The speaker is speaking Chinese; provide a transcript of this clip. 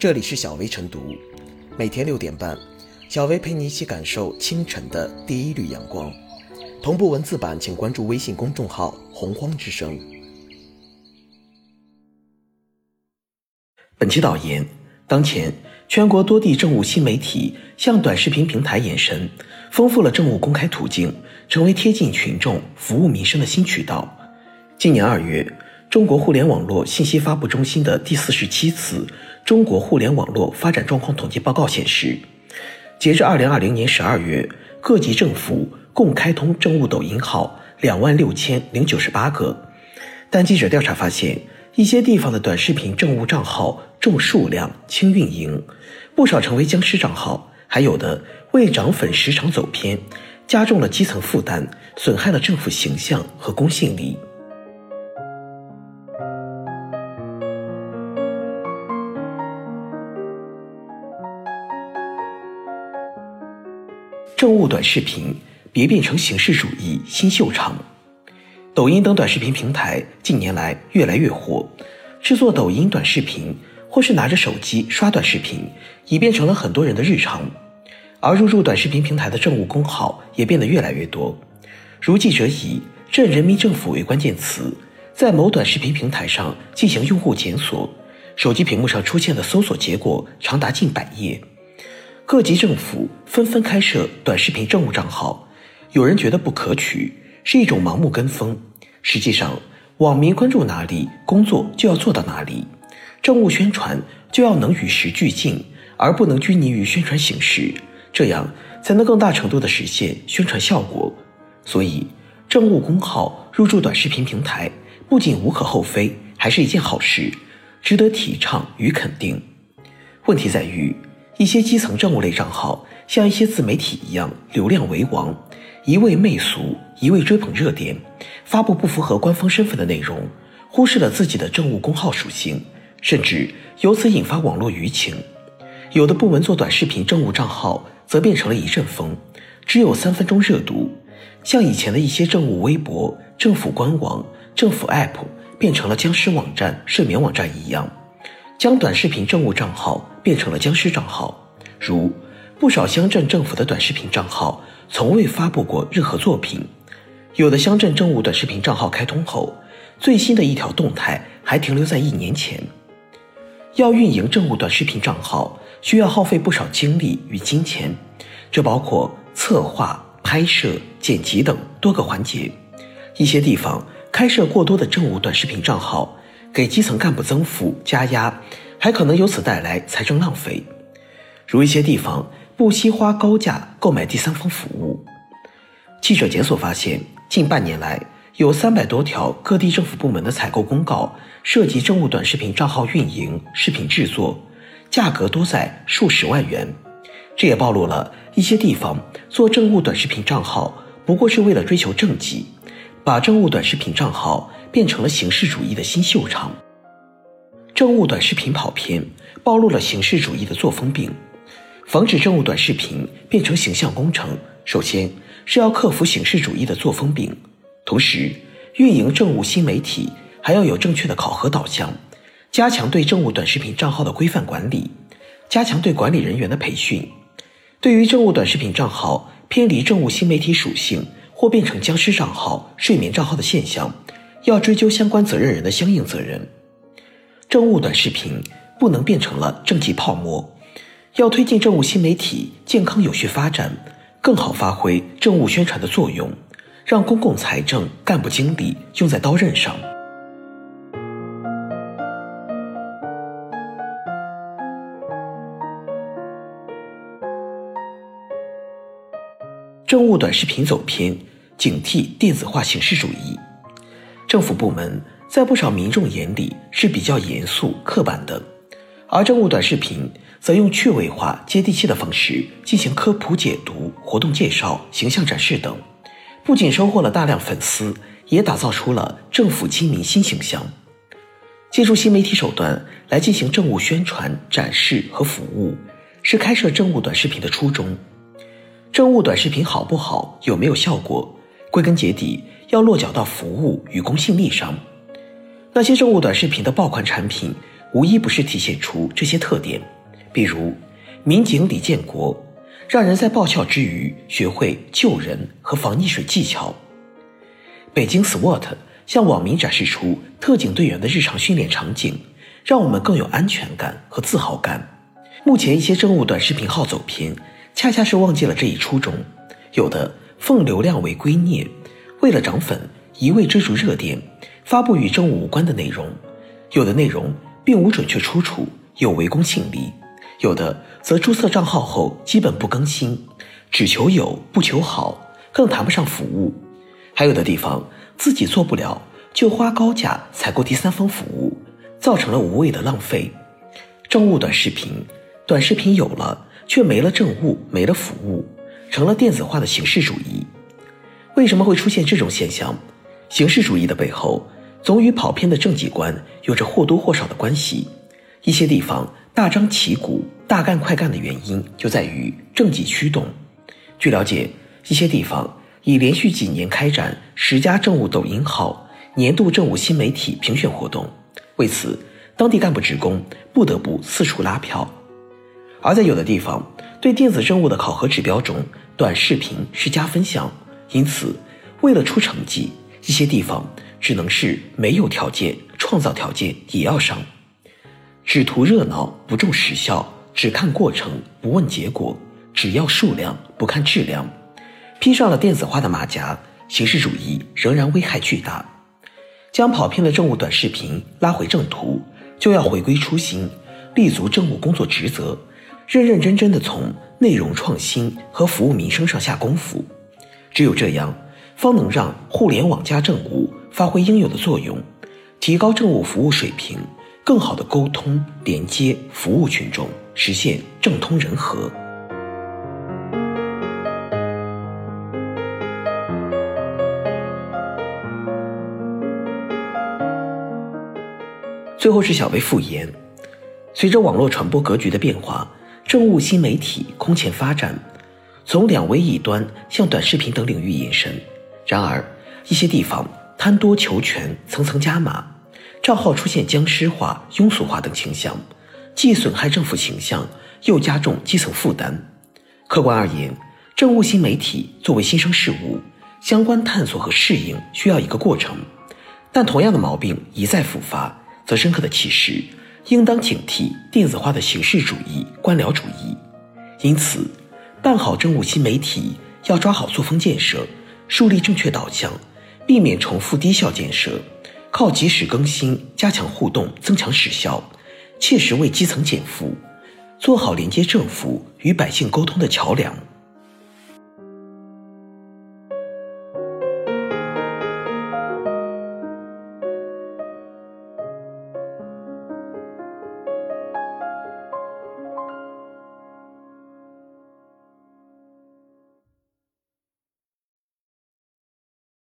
这里是小薇晨读，每天六点半，小薇陪你一起感受清晨的第一缕阳光。同步文字版，请关注微信公众号“洪荒之声”。本期导言：当前，全国多地政务新媒体向短视频平台延伸，丰富了政务公开途径，成为贴近群众、服务民生的新渠道。今年二月。中国互联网络信息发布中心的第四十七次中国互联网络发展状况统计报告显示，截至二零二零年十二月，各级政府共开通政务抖音号两万六千零九十八个。但记者调查发现，一些地方的短视频政务账号重数量轻运营，不少成为僵尸账号，还有的为涨粉时长走偏，加重了基层负担，损害了政府形象和公信力。政务短视频别变成形式主义新秀场。抖音等短视频平台近年来越来越火，制作抖音短视频或是拿着手机刷短视频，已变成了很多人的日常。而入驻短视频平台的政务公号也变得越来越多。如记者以“镇人民政府”为关键词，在某短视频平台上进行用户检索，手机屏幕上出现的搜索结果长达近百页。各级政府纷纷开设短视频政务账号，有人觉得不可取，是一种盲目跟风。实际上，网民关注哪里，工作就要做到哪里，政务宣传就要能与时俱进，而不能拘泥于宣传形式，这样才能更大程度地实现宣传效果。所以，政务公号入驻短视频平台，不仅无可厚非，还是一件好事，值得提倡与肯定。问题在于。一些基层政务类账号像一些自媒体一样，流量为王，一味媚俗，一味追捧热点，发布不符合官方身份的内容，忽视了自己的政务公号属性，甚至由此引发网络舆情。有的部门做短视频政务账号，则变成了一阵风，只有三分钟热度，像以前的一些政务微博、政府官网、政府 App 变成了僵尸网站、睡眠网站一样。将短视频政务账号变成了僵尸账号，如不少乡镇政府的短视频账号从未发布过任何作品，有的乡镇政务短视频账号开通后，最新的一条动态还停留在一年前。要运营政务短视频账号，需要耗费不少精力与金钱，这包括策划、拍摄、剪辑等多个环节。一些地方开设过多的政务短视频账号。给基层干部增负加压，还可能由此带来财政浪费。如一些地方不惜花高价购买第三方服务。记者检索发现，近半年来有三百多条各地政府部门的采购公告涉及政务短视频账号运营、视频制作，价格多在数十万元。这也暴露了一些地方做政务短视频账号不过是为了追求政绩，把政务短视频账号。变成了形式主义的新秀场，政务短视频跑偏，暴露了形式主义的作风病。防止政务短视频变成形象工程，首先是要克服形式主义的作风病，同时运营政务新媒体还要有正确的考核导向，加强对政务短视频账号的规范管理，加强对管理人员的培训。对于政务短视频账号偏离政务新媒体属性或变成僵尸账号、睡眠账号的现象，要追究相关责任人的相应责任，政务短视频不能变成了政绩泡沫，要推进政务新媒体健康有序发展，更好发挥政务宣传的作用，让公共财政、干部精力用在刀刃上。政务短视频走偏，警惕电子化形式主义。政府部门在不少民众眼里是比较严肃刻板的，而政务短视频则用趣味化、接地气的方式进行科普解读、活动介绍、形象展示等，不仅收获了大量粉丝，也打造出了政府亲民新形象。借助新媒体手段来进行政务宣传、展示和服务，是开设政务短视频的初衷。政务短视频好不好，有没有效果？归根结底，要落脚到服务与公信力上。那些政务短视频的爆款产品，无一不是体现出这些特点。比如，民警李建国，让人在爆笑之余学会救人和防溺水技巧。北京 SWAT 向网民展示出特警队员的日常训练场景，让我们更有安全感和自豪感。目前一些政务短视频号走偏，恰恰是忘记了这一初衷。有的奉流量为圭臬，为了涨粉，一味追逐热点，发布与政务无关的内容；有的内容并无准确出处，有违公信力；有的则注册账号后基本不更新，只求有不求好，更谈不上服务。还有的地方自己做不了，就花高价采购第三方服务，造成了无谓的浪费。政务短视频，短视频有了，却没了政务，没了服务。成了电子化的形式主义。为什么会出现这种现象？形式主义的背后，总与跑偏的政绩观有着或多或少的关系。一些地方大张旗鼓、大干快干的原因，就在于政绩驱动。据了解，一些地方已连续几年开展十佳政务抖音号年度政务新媒体评选活动，为此，当地干部职工不得不四处拉票。而在有的地方，对电子政务的考核指标中，短视频是加分项，因此，为了出成绩，一些地方只能是没有条件创造条件也要上。只图热闹不重实效，只看过程不问结果，只要数量不看质量，披上了电子化的马甲，形式主义仍然危害巨大。将跑偏的政务短视频拉回正途，就要回归初心，立足政务工作职责。认认真真的从内容创新和服务民生上下功夫，只有这样，方能让互联网加政务发挥应有的作用，提高政务服务水平，更好的沟通连接服务群众，实现政通人和。最后是小微复言，随着网络传播格局的变化。政务新媒体空前发展，从两维一端向短视频等领域延伸。然而，一些地方贪多求全，层层加码，账号出现僵尸化、庸俗化等倾向，既损害政府形象，又加重基层负担。客观而言，政务新媒体作为新生事物，相关探索和适应需要一个过程。但同样的毛病一再复发，则深刻的启示。应当警惕电子化的形式主义、官僚主义，因此，办好政务新媒体要抓好作风建设，树立正确导向，避免重复低效建设，靠及时更新、加强互动、增强实效，切实为基层减负，做好连接政府与百姓沟通的桥梁。